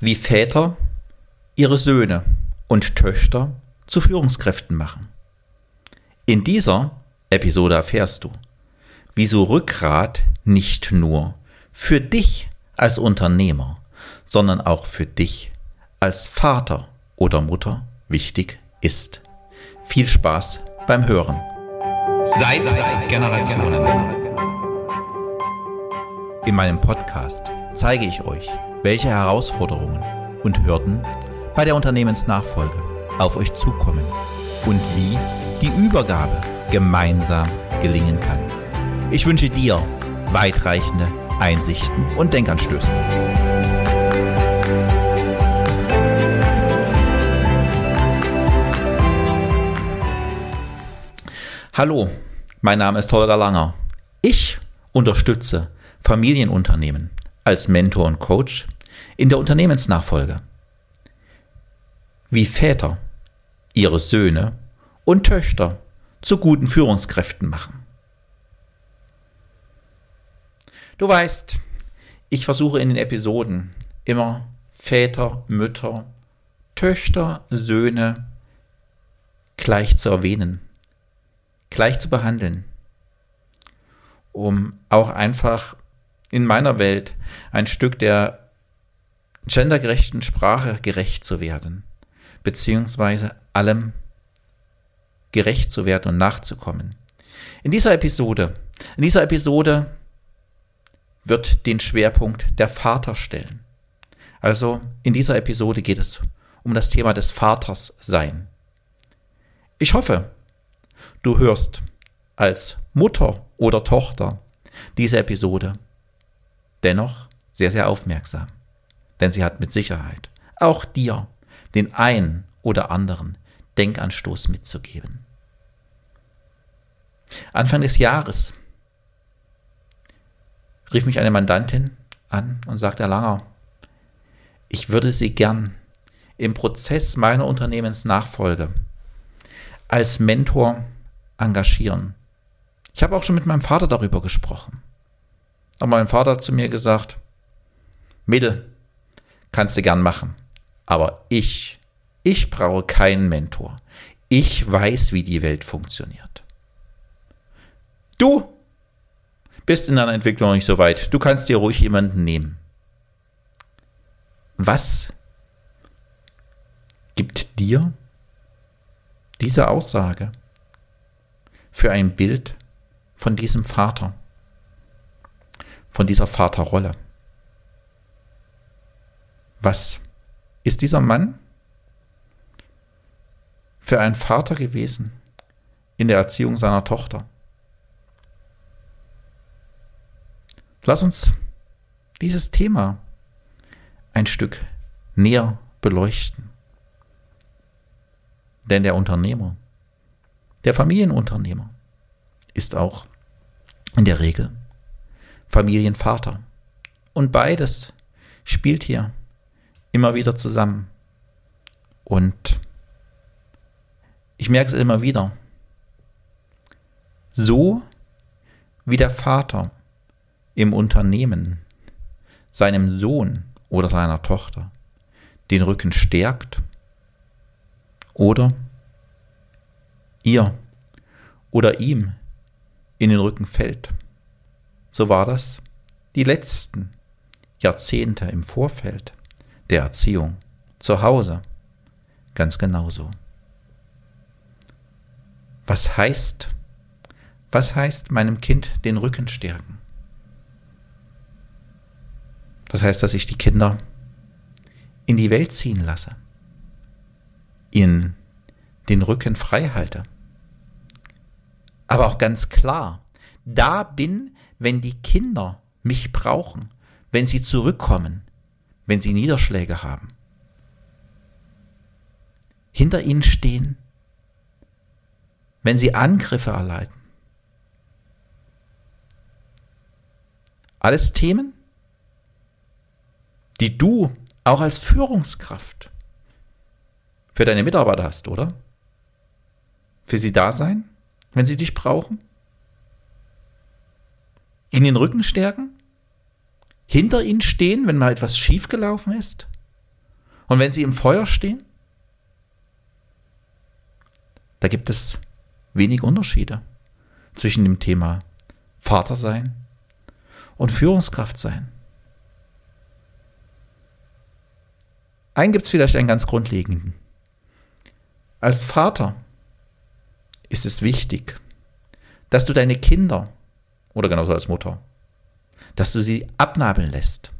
wie Väter ihre Söhne und Töchter zu Führungskräften machen. In dieser Episode erfährst du, wieso Rückgrat nicht nur für dich als Unternehmer, sondern auch für dich als Vater oder Mutter wichtig ist. Viel Spaß beim Hören. Seit Generationen. In meinem Podcast zeige ich euch, welche Herausforderungen und Hürden bei der Unternehmensnachfolge auf euch zukommen und wie die Übergabe gemeinsam gelingen kann. Ich wünsche dir weitreichende Einsichten und Denkanstöße. Hallo, mein Name ist Holger Langer. Ich unterstütze Familienunternehmen als Mentor und Coach in der Unternehmensnachfolge. Wie Väter ihre Söhne und Töchter zu guten Führungskräften machen. Du weißt, ich versuche in den Episoden immer Väter, Mütter, Töchter, Söhne gleich zu erwähnen, gleich zu behandeln, um auch einfach in meiner Welt ein Stück der gendergerechten Sprache gerecht zu werden, beziehungsweise allem gerecht zu werden und nachzukommen. In dieser Episode, in dieser Episode wird den Schwerpunkt der Vater stellen. Also in dieser Episode geht es um das Thema des Vaters sein. Ich hoffe, du hörst als Mutter oder Tochter diese Episode dennoch sehr, sehr aufmerksam. Denn sie hat mit Sicherheit auch dir den einen oder anderen Denkanstoß mitzugeben. Anfang des Jahres rief mich eine Mandantin an und sagte, Herr Langer, ich würde Sie gern im Prozess meiner Unternehmensnachfolge als Mentor engagieren. Ich habe auch schon mit meinem Vater darüber gesprochen. Aber mein Vater hat zu mir gesagt, Mädel, kannst du gern machen. Aber ich, ich brauche keinen Mentor. Ich weiß, wie die Welt funktioniert. Du bist in deiner Entwicklung noch nicht so weit. Du kannst dir ruhig jemanden nehmen. Was gibt dir diese Aussage für ein Bild von diesem Vater, von dieser Vaterrolle? Was ist dieser Mann für ein Vater gewesen in der Erziehung seiner Tochter? Lass uns dieses Thema ein Stück näher beleuchten. Denn der Unternehmer, der Familienunternehmer, ist auch in der Regel Familienvater. Und beides spielt hier immer wieder zusammen. Und ich merke es immer wieder. So wie der Vater im Unternehmen seinem Sohn oder seiner Tochter den Rücken stärkt oder ihr oder ihm in den Rücken fällt. So war das die letzten Jahrzehnte im Vorfeld der Erziehung zu Hause ganz genauso. Was heißt, was heißt meinem Kind den Rücken stärken? Das heißt, dass ich die Kinder in die Welt ziehen lasse, ihnen den Rücken frei halte. Aber auch ganz klar, da bin, wenn die Kinder mich brauchen, wenn sie zurückkommen, wenn sie Niederschläge haben. Hinter ihnen stehen, wenn sie Angriffe erleiden. Alles Themen, die du auch als Führungskraft für deine Mitarbeiter hast, oder? Für sie da sein, wenn sie dich brauchen? Ihnen den Rücken stärken? Hinter ihnen stehen, wenn mal etwas schiefgelaufen ist? Und wenn sie im Feuer stehen, da gibt es wenig Unterschiede zwischen dem Thema Vater sein und Führungskraft sein. Einen gibt es vielleicht einen ganz grundlegenden. Als Vater ist es wichtig, dass du deine Kinder, oder genauso als Mutter, dass du sie abnabeln lässt.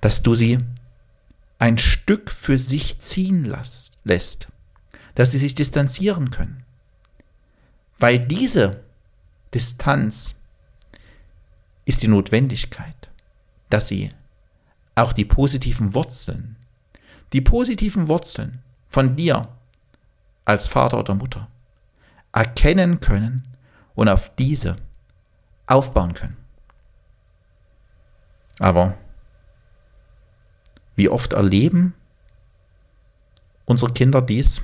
Dass du sie ein Stück für sich ziehen lässt. Dass sie sich distanzieren können. Weil diese Distanz ist die Notwendigkeit, dass sie auch die positiven Wurzeln, die positiven Wurzeln von dir als Vater oder Mutter erkennen können und auf diese aufbauen können. Aber wie oft erleben unsere Kinder dies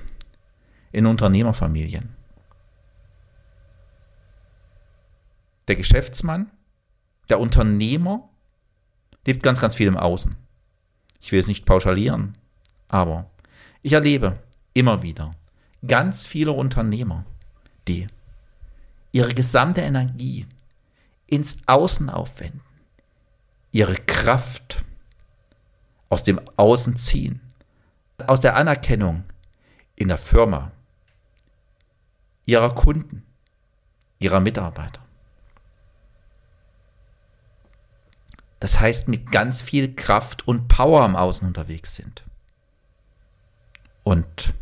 in Unternehmerfamilien? Der Geschäftsmann, der Unternehmer lebt ganz, ganz viel im Außen. Ich will es nicht pauschalieren, aber ich erlebe immer wieder ganz viele Unternehmer, die ihre gesamte Energie ins Außen aufwenden, ihre Kraft aus dem Außen ziehen, aus der Anerkennung in der Firma, ihrer Kunden, ihrer Mitarbeiter. Das heißt, mit ganz viel Kraft und Power am Außen unterwegs sind. Und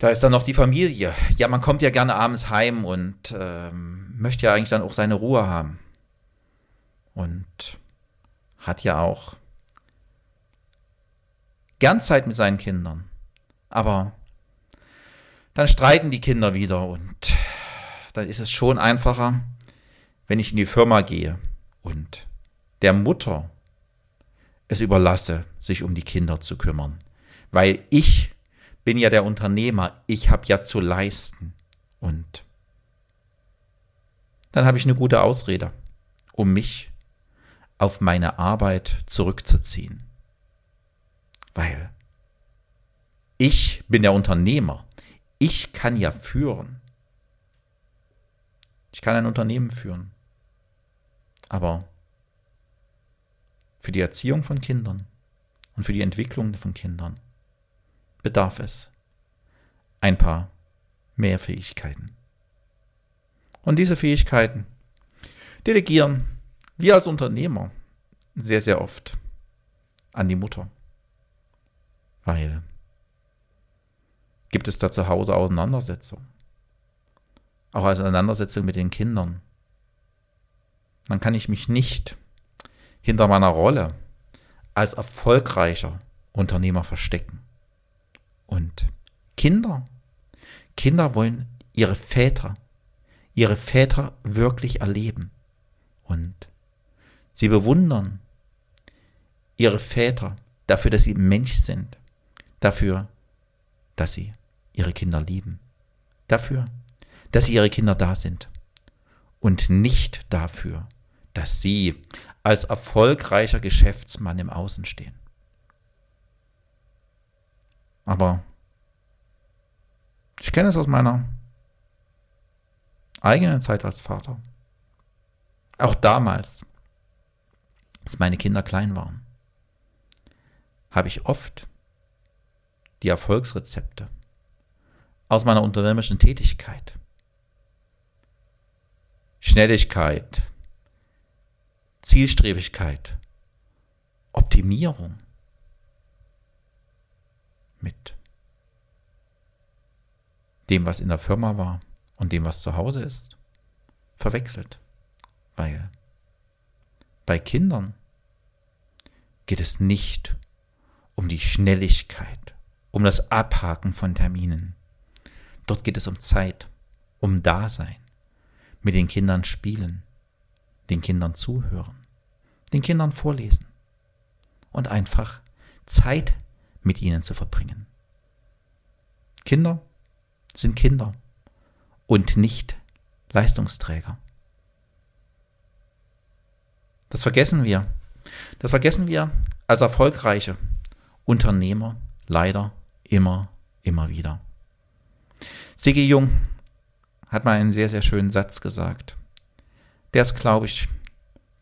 da ist dann noch die Familie. Ja, man kommt ja gerne abends heim und ähm, möchte ja eigentlich dann auch seine Ruhe haben. Und hat ja auch gern Zeit mit seinen Kindern. Aber dann streiten die Kinder wieder und dann ist es schon einfacher, wenn ich in die Firma gehe und der Mutter es überlasse, sich um die Kinder zu kümmern. Weil ich bin ja der Unternehmer, ich habe ja zu leisten. Und dann habe ich eine gute Ausrede, um mich auf meine Arbeit zurückzuziehen. Weil ich bin der Unternehmer. Ich kann ja führen. Ich kann ein Unternehmen führen. Aber für die Erziehung von Kindern und für die Entwicklung von Kindern bedarf es ein paar mehr Fähigkeiten. Und diese Fähigkeiten delegieren wir als Unternehmer sehr, sehr oft an die Mutter. Weil gibt es da zu Hause Auseinandersetzungen. Auch Auseinandersetzungen mit den Kindern. Dann kann ich mich nicht hinter meiner Rolle als erfolgreicher Unternehmer verstecken. Und Kinder, Kinder wollen ihre Väter, ihre Väter wirklich erleben. Und sie bewundern ihre Väter dafür, dass sie Mensch sind, dafür, dass sie ihre Kinder lieben, dafür, dass sie ihre Kinder da sind und nicht dafür, dass sie als erfolgreicher Geschäftsmann im Außen stehen. Aber ich kenne es aus meiner eigenen Zeit als Vater. Auch damals, als meine Kinder klein waren, habe ich oft die Erfolgsrezepte aus meiner unternehmerischen Tätigkeit, Schnelligkeit, Zielstrebigkeit, Optimierung mit dem, was in der Firma war und dem, was zu Hause ist, verwechselt. Weil bei Kindern geht es nicht um die Schnelligkeit, um das Abhaken von Terminen. Dort geht es um Zeit, um Dasein, mit den Kindern spielen, den Kindern zuhören, den Kindern vorlesen und einfach Zeit mit ihnen zu verbringen. Kinder sind Kinder und nicht Leistungsträger. Das vergessen wir. Das vergessen wir als erfolgreiche Unternehmer leider immer, immer wieder. Siggi Jung hat mal einen sehr, sehr schönen Satz gesagt, der es, glaube ich,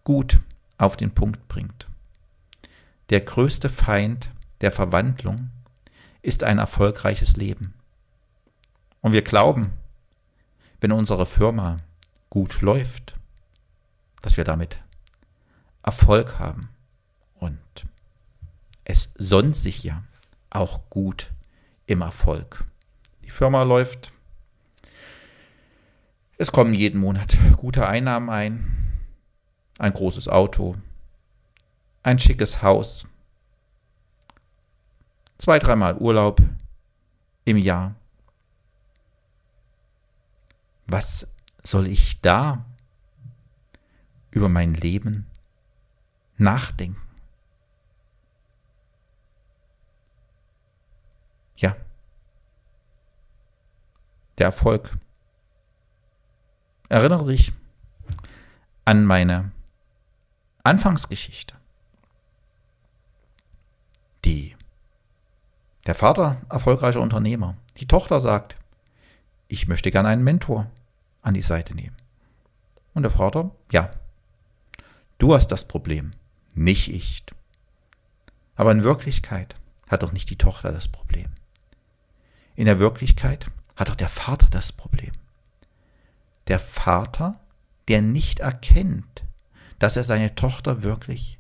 gut auf den Punkt bringt. Der größte Feind der Verwandlung ist ein erfolgreiches Leben. Und wir glauben, wenn unsere Firma gut läuft, dass wir damit Erfolg haben. Und es sonst sich ja auch gut im Erfolg. Die Firma läuft, es kommen jeden Monat gute Einnahmen ein, ein großes Auto, ein schickes Haus, zwei, dreimal Urlaub im Jahr. Was soll ich da über mein Leben nachdenken? Ja, der Erfolg. Erinnere dich an meine Anfangsgeschichte. Die der Vater erfolgreicher Unternehmer. Die Tochter sagt, ich möchte gerne einen Mentor an die Seite nehmen. Und der Vater, ja, du hast das Problem, nicht ich. Aber in Wirklichkeit hat doch nicht die Tochter das Problem. In der Wirklichkeit hat doch der Vater das Problem. Der Vater, der nicht erkennt, dass er seine Tochter wirklich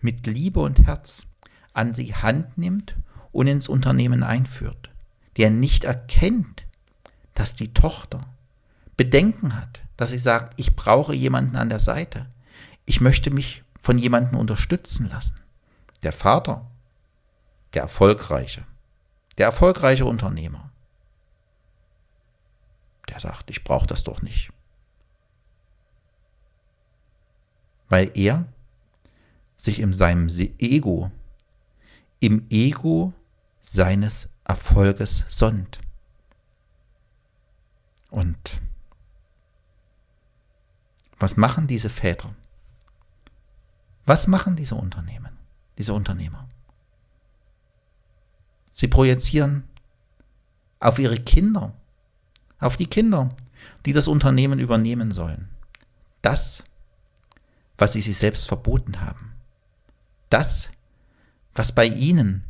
mit Liebe und Herz an die Hand nimmt und ins Unternehmen einführt, der nicht erkennt, dass die Tochter Bedenken hat, dass sie sagt, ich brauche jemanden an der Seite, ich möchte mich von jemandem unterstützen lassen. Der Vater, der Erfolgreiche, der erfolgreiche Unternehmer, der sagt, ich brauche das doch nicht. Weil er sich in seinem Ego, im Ego seines Erfolges sonnt. Und was machen diese Väter? Was machen diese Unternehmen, diese Unternehmer? Sie projizieren auf ihre Kinder, auf die Kinder, die das Unternehmen übernehmen sollen. Das, was sie sich selbst verboten haben. Das, was bei ihnen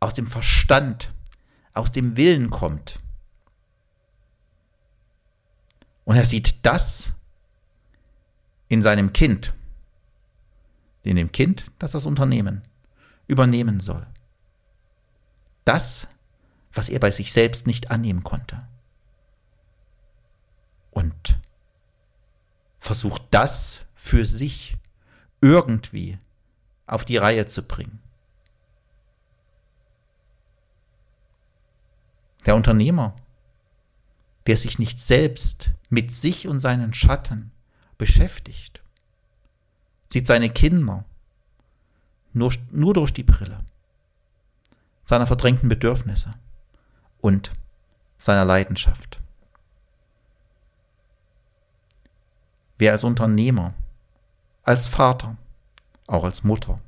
aus dem Verstand, aus dem Willen kommt. Und er sieht das in seinem Kind, in dem Kind, das das Unternehmen übernehmen soll. Das, was er bei sich selbst nicht annehmen konnte. Und versucht das für sich irgendwie auf die Reihe zu bringen. Der Unternehmer, der sich nicht selbst mit sich und seinen Schatten beschäftigt, sieht seine Kinder nur, nur durch die Brille seiner verdrängten Bedürfnisse und seiner Leidenschaft. Wer als Unternehmer, als Vater, auch als Mutter,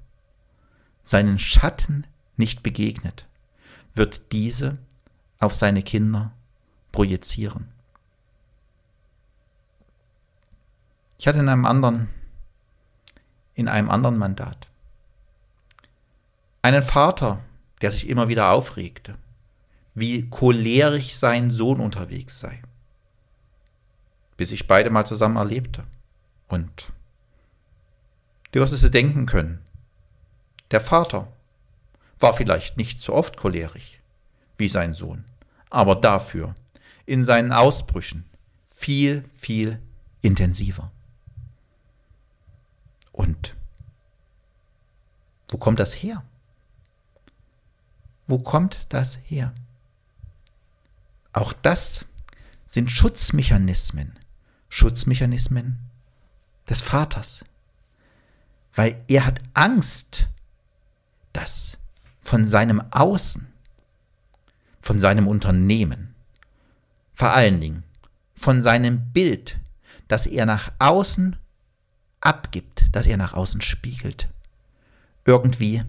seinen Schatten nicht begegnet, wird diese auf seine Kinder projizieren. Ich hatte in einem anderen, in einem anderen Mandat einen Vater, der sich immer wieder aufregte, wie cholerisch sein Sohn unterwegs sei, bis ich beide mal zusammen erlebte. Und du wirst es dir denken können, der Vater war vielleicht nicht so oft cholerisch, wie sein Sohn, aber dafür in seinen Ausbrüchen viel, viel intensiver. Und wo kommt das her? Wo kommt das her? Auch das sind Schutzmechanismen, Schutzmechanismen des Vaters, weil er hat Angst, dass von seinem Außen von seinem Unternehmen, vor allen Dingen von seinem Bild, das er nach außen abgibt, das er nach außen spiegelt, irgendwie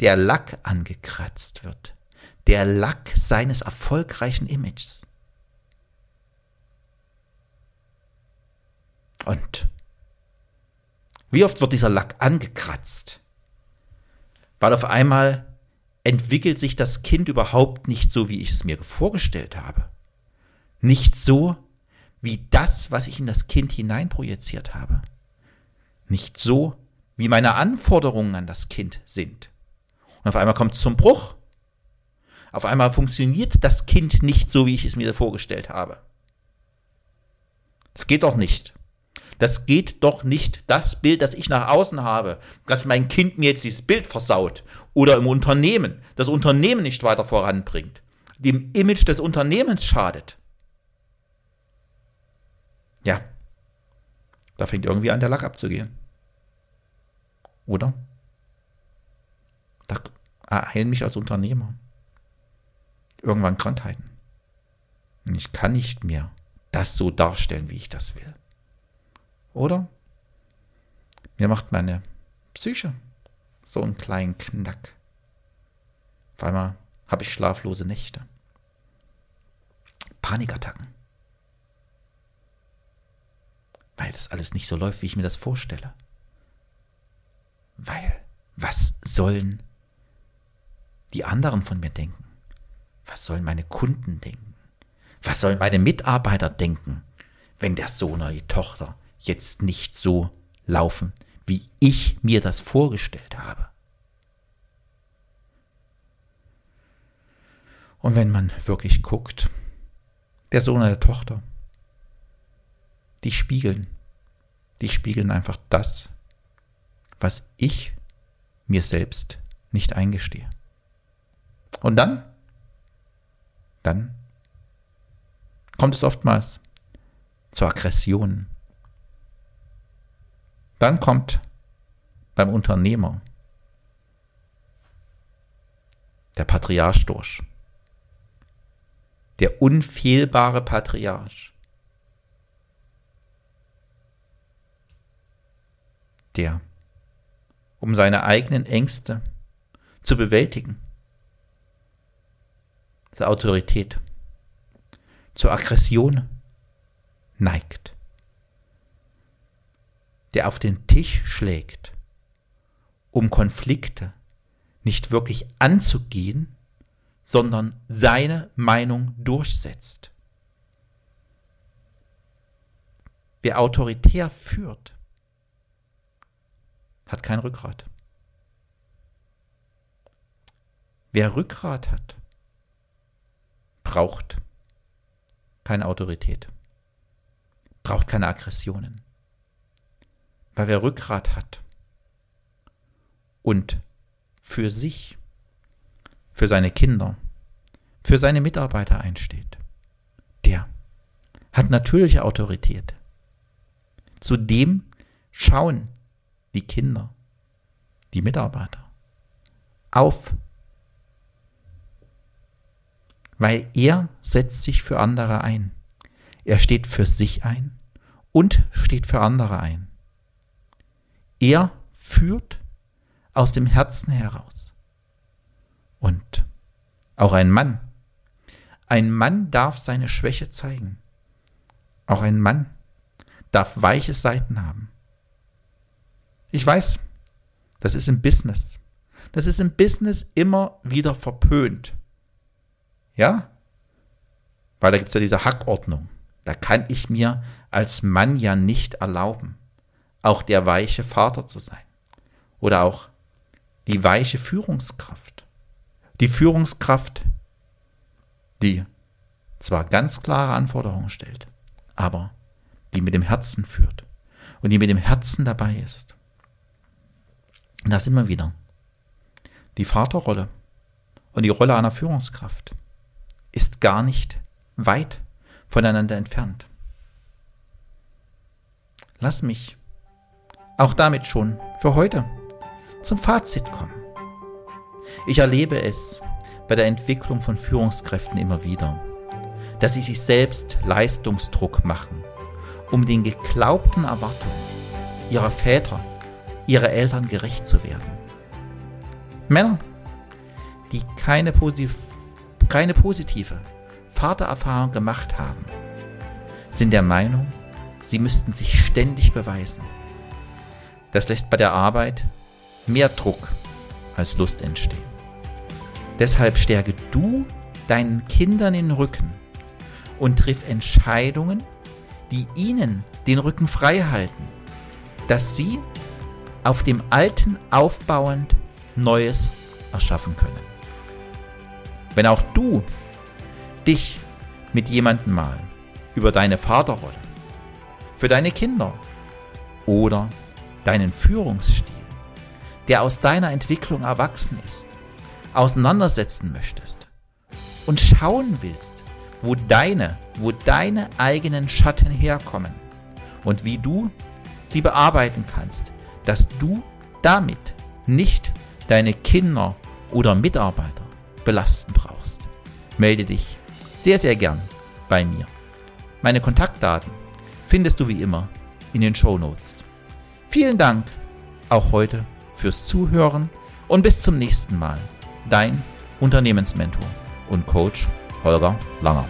der Lack angekratzt wird. Der Lack seines erfolgreichen Images. Und wie oft wird dieser Lack angekratzt? Weil auf einmal entwickelt sich das Kind überhaupt nicht so, wie ich es mir vorgestellt habe. Nicht so, wie das, was ich in das Kind hineinprojiziert habe. Nicht so, wie meine Anforderungen an das Kind sind. Und auf einmal kommt es zum Bruch. Auf einmal funktioniert das Kind nicht so, wie ich es mir vorgestellt habe. Es geht doch nicht. Das geht doch nicht. Das Bild, das ich nach außen habe, dass mein Kind mir jetzt dieses Bild versaut oder im Unternehmen das Unternehmen nicht weiter voranbringt, dem Image des Unternehmens schadet. Ja, da fängt irgendwie an, der Lack abzugehen. Oder? Da ereilen mich als Unternehmer irgendwann Krankheiten. Und ich kann nicht mehr das so darstellen, wie ich das will. Oder? Mir macht meine Psyche so einen kleinen Knack. Auf einmal habe ich schlaflose Nächte. Panikattacken. Weil das alles nicht so läuft, wie ich mir das vorstelle. Weil, was sollen die anderen von mir denken? Was sollen meine Kunden denken? Was sollen meine Mitarbeiter denken, wenn der Sohn oder die Tochter jetzt nicht so laufen, wie ich mir das vorgestellt habe. Und wenn man wirklich guckt, der Sohn oder der Tochter, die spiegeln, die spiegeln einfach das, was ich mir selbst nicht eingestehe. Und dann, dann kommt es oftmals zu Aggressionen, dann kommt beim Unternehmer der Patriarch durch. Der unfehlbare Patriarch. Der, um seine eigenen Ängste zu bewältigen, zur Autorität, zur Aggression neigt der auf den Tisch schlägt, um Konflikte nicht wirklich anzugehen, sondern seine Meinung durchsetzt. Wer autoritär führt, hat kein Rückgrat. Wer Rückgrat hat, braucht keine Autorität, braucht keine Aggressionen weil wer Rückgrat hat und für sich, für seine Kinder, für seine Mitarbeiter einsteht, der hat natürliche Autorität. Zudem schauen die Kinder, die Mitarbeiter auf, weil er setzt sich für andere ein. Er steht für sich ein und steht für andere ein. Er führt aus dem Herzen heraus. Und auch ein Mann. Ein Mann darf seine Schwäche zeigen. Auch ein Mann darf weiche Seiten haben. Ich weiß, das ist im Business. Das ist im Business immer wieder verpönt. Ja? Weil da gibt es ja diese Hackordnung. Da kann ich mir als Mann ja nicht erlauben auch der weiche Vater zu sein. Oder auch die weiche Führungskraft. Die Führungskraft, die zwar ganz klare Anforderungen stellt, aber die mit dem Herzen führt und die mit dem Herzen dabei ist. Und da sind wir wieder. Die Vaterrolle und die Rolle einer Führungskraft ist gar nicht weit voneinander entfernt. Lass mich auch damit schon für heute zum Fazit kommen. Ich erlebe es bei der Entwicklung von Führungskräften immer wieder, dass sie sich selbst Leistungsdruck machen, um den geglaubten Erwartungen ihrer Väter, ihrer Eltern gerecht zu werden. Männer, die keine, positiv, keine positive Vatererfahrung gemacht haben, sind der Meinung, sie müssten sich ständig beweisen. Das lässt bei der Arbeit mehr Druck als Lust entstehen. Deshalb stärke du deinen Kindern den Rücken und triff Entscheidungen, die ihnen den Rücken frei halten, dass sie auf dem Alten aufbauend Neues erschaffen können. Wenn auch du dich mit jemandem mal über deine Vaterrolle, für deine Kinder oder deinen Führungsstil, der aus deiner Entwicklung erwachsen ist, auseinandersetzen möchtest und schauen willst, wo deine, wo deine eigenen Schatten herkommen und wie du sie bearbeiten kannst, dass du damit nicht deine Kinder oder Mitarbeiter belasten brauchst. Melde dich sehr, sehr gern bei mir. Meine Kontaktdaten findest du wie immer in den Show Notes. Vielen Dank auch heute fürs Zuhören und bis zum nächsten Mal. Dein Unternehmensmentor und Coach Holger Langer.